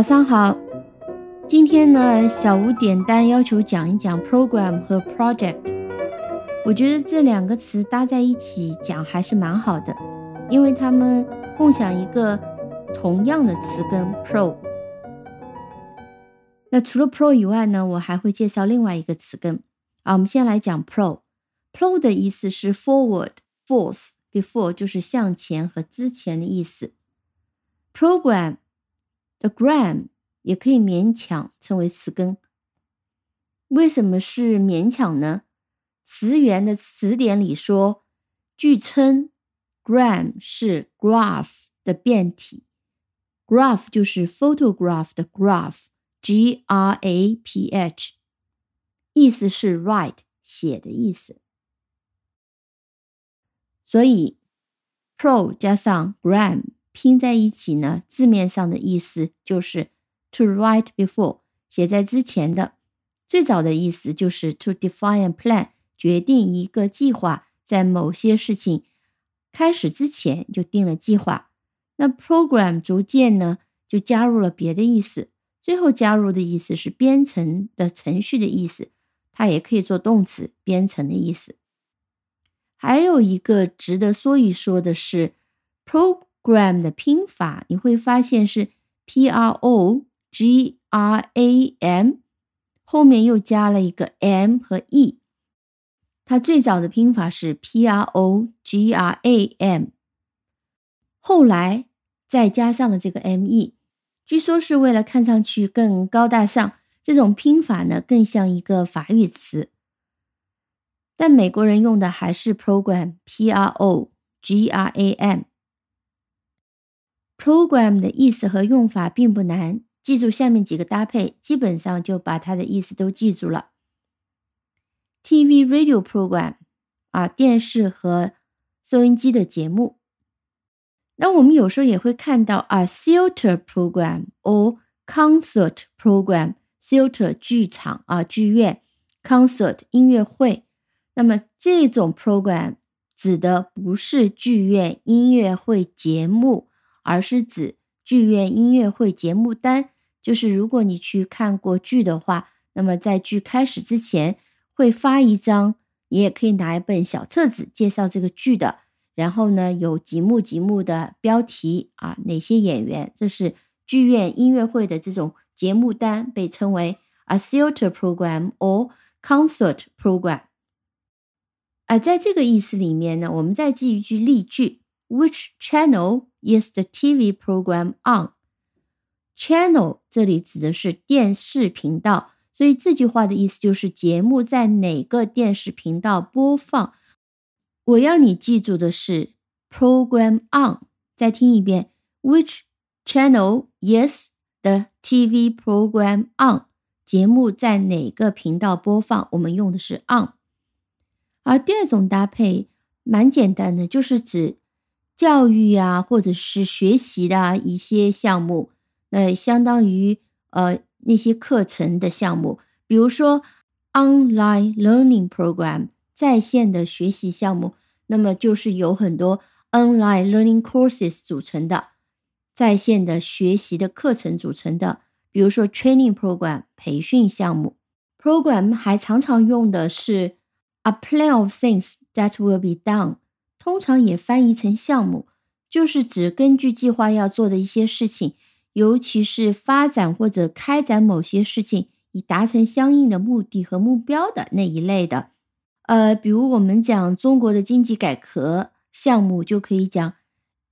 早上好，今天呢，小吴点单要求讲一讲 program 和 project。我觉得这两个词搭在一起讲还是蛮好的，因为它们共享一个同样的词根 pro。那除了 pro 以外呢，我还会介绍另外一个词根啊。我们先来讲 pro。pro 的意思是 forward、force、before，就是向前和之前的意思。program 的 gram 也可以勉强称为词根。为什么是勉强呢？词源的词典里说，据称 gram 是 graph 的变体，graph 就是 photograph 的 graph，g r a p h，意思是 write 写的意思。所以，pro 加上 gram 拼在一起呢，字面上的意思就是 to write before 写在之前的。最早的意思就是 to define a plan 决定一个计划，在某些事情开始之前就定了计划。那 program 逐渐呢就加入了别的意思，最后加入的意思是编程的程序的意思，它也可以做动词编程的意思。还有一个值得说一说的是 pro gram 的拼法，你会发现是 p r o g r a m，后面又加了一个 m 和 e。它最早的拼法是 p r o g r a m，后来再加上了这个 m e，据说是为了看上去更高大上。这种拼法呢，更像一个法语词。但美国人用的还是 program，p r o g r a m。Program 的意思和用法并不难，记住下面几个搭配，基本上就把它的意思都记住了。TV radio program 啊，电视和收音机的节目。那我们有时候也会看到啊，theater program or concert program。theater 剧场啊，剧院；concert 音乐会。那么这种 program 指的不是剧院音乐会节目，而是指剧院音乐会节目单。就是如果你去看过剧的话，那么在剧开始之前会发一张，你也可以拿一本小册子介绍这个剧的。然后呢，有几幕几幕的标题啊，哪些演员，这是剧院音乐会的这种节目单，被称为 a theater program or concert program。而在这个意思里面呢，我们再记一句例句：Which channel is the TV program on？Channel 这里指的是电视频道，所以这句话的意思就是节目在哪个电视频道播放。我要你记住的是 program on。再听一遍：Which channel is the TV program on？节目在哪个频道播放？我们用的是 on。而第二种搭配蛮简单的，就是指教育啊，或者是学习的一些项目，那相当于呃那些课程的项目，比如说 online learning program 在线的学习项目，那么就是由很多 online learning courses 组成的在线的学习的课程组成的，比如说 training program 培训项目，program 还常常用的是。A plan of things that will be done，通常也翻译成项目，就是指根据计划要做的一些事情，尤其是发展或者开展某些事情，以达成相应的目的和目标的那一类的。呃，比如我们讲中国的经济改革项目，就可以讲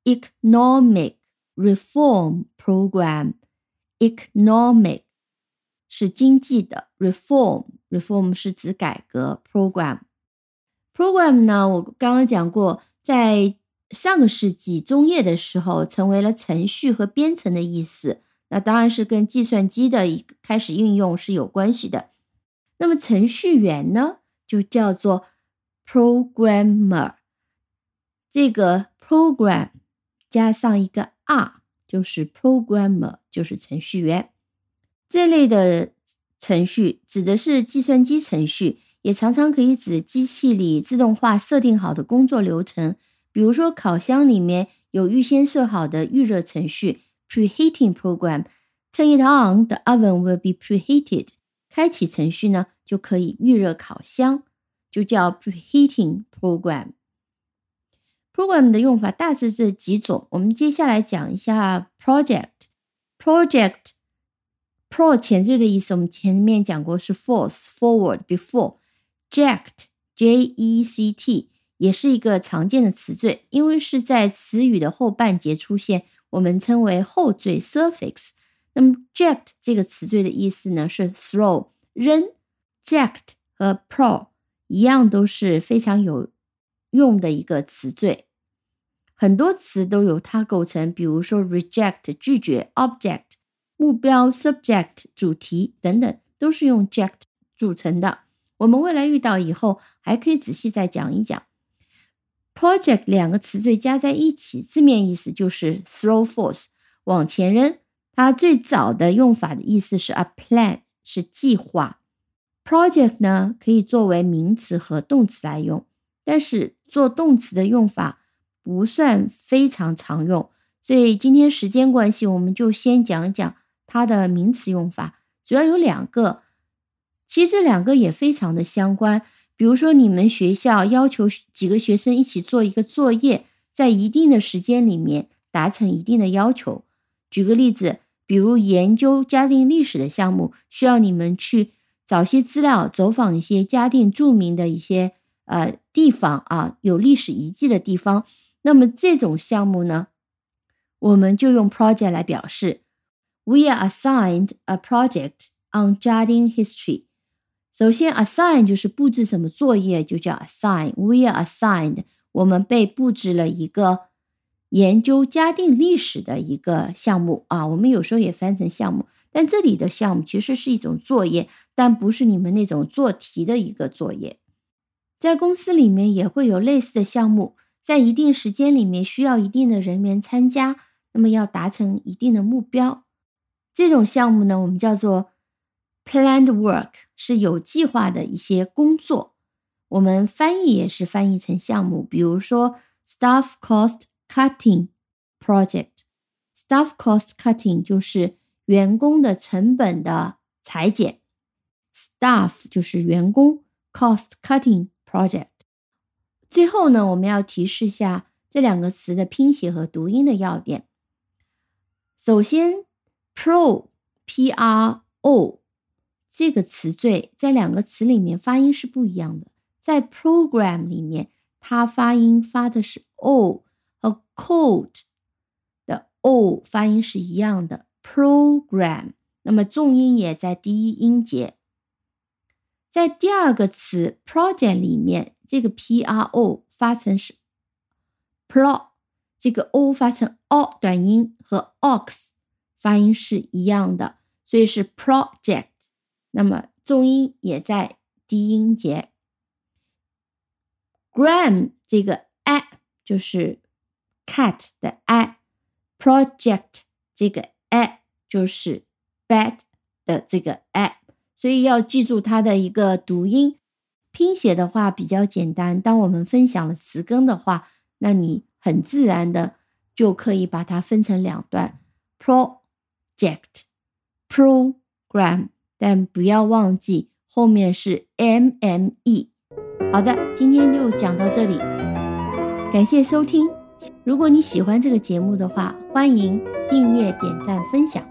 economic reform program。economic 是经济的，reform reform 是指改革，program program 呢？我刚刚讲过，在上个世纪中叶的时候，成为了程序和编程的意思。那当然是跟计算机的一开始运用是有关系的。那么程序员呢，就叫做 programmer。这个 program 加上一个 r，就是 programmer，就是程序员。这类的程序指的是计算机程序，也常常可以指机器里自动化设定好的工作流程。比如说，烤箱里面有预先设好的预热程序 （preheating program），Turn it on, the oven will be preheated。开启程序呢，就可以预热烤箱，就叫 preheating program。program 的用法大致这几种，我们接下来讲一下 project。project pro 前缀的意思，我们前面讲过是 force forward before ject j e c t 也是一个常见的词缀，因为是在词语的后半截出现，我们称为后缀 suffix。那么 ject 这个词缀的意思呢是 throw 扔，ject 和 pro 一样都是非常有用的一个词缀，很多词都由它构成，比如说 reject 拒绝，object 目标，subject 主题等等都是用 ject 组成的。我们未来遇到以后还可以仔细再讲一讲。project 两个词缀加在一起，字面意思就是 throw force 往前扔。它最早的用法的意思是 a plan 是计划。project 呢可以作为名词和动词来用，但是做动词的用法不算非常常用，所以今天时间关系，我们就先讲一讲它的名词用法。主要有两个，其实这两个也非常的相关。比如说，你们学校要求几个学生一起做一个作业，在一定的时间里面达成一定的要求。举个例子，比如研究嘉定历史的项目，需要你们去找些资料，走访一些嘉定著名的一些呃地方啊，有历史遗迹的地方。那么这种项目呢，我们就用 project 来表示。We are assigned a project on Jardine history. 首先，assign 就是布置什么作业，就叫 assign。We are assigned，我们被布置了一个研究嘉定历史的一个项目啊。我们有时候也翻成项目，但这里的项目其实是一种作业，但不是你们那种做题的一个作业。在公司里面也会有类似的项目，在一定时间里面需要一定的人员参加，那么要达成一定的目标。这种项目呢，我们叫做。Planned work 是有计划的一些工作，我们翻译也是翻译成项目，比如说 staff cost cutting project。staff cost cutting 就是员工的成本的裁减，staff 就是员工，cost cutting project。最后呢，我们要提示一下这两个词的拼写和读音的要点。首先，pro p r o。这个词缀在两个词里面发音是不一样的。在 program 里面，它发音发的是 o，和 cold 的 o 发音是一样的。program，那么重音也在第一音节。在第二个词 project 里面，这个 p r o 发成是 pro，这个 o 发成 o 短音和 ox 发音是一样的，所以是 project。那么重音也在低音节，gram 这个 a 就是 cat 的 a，project 这个 a 就是 bad 的这个 a，所以要记住它的一个读音。拼写的话比较简单，当我们分享了词根的话，那你很自然的就可以把它分成两段，project，program。但不要忘记后面是 M M E。好的，今天就讲到这里，感谢收听。如果你喜欢这个节目的话，欢迎订阅、点赞、分享。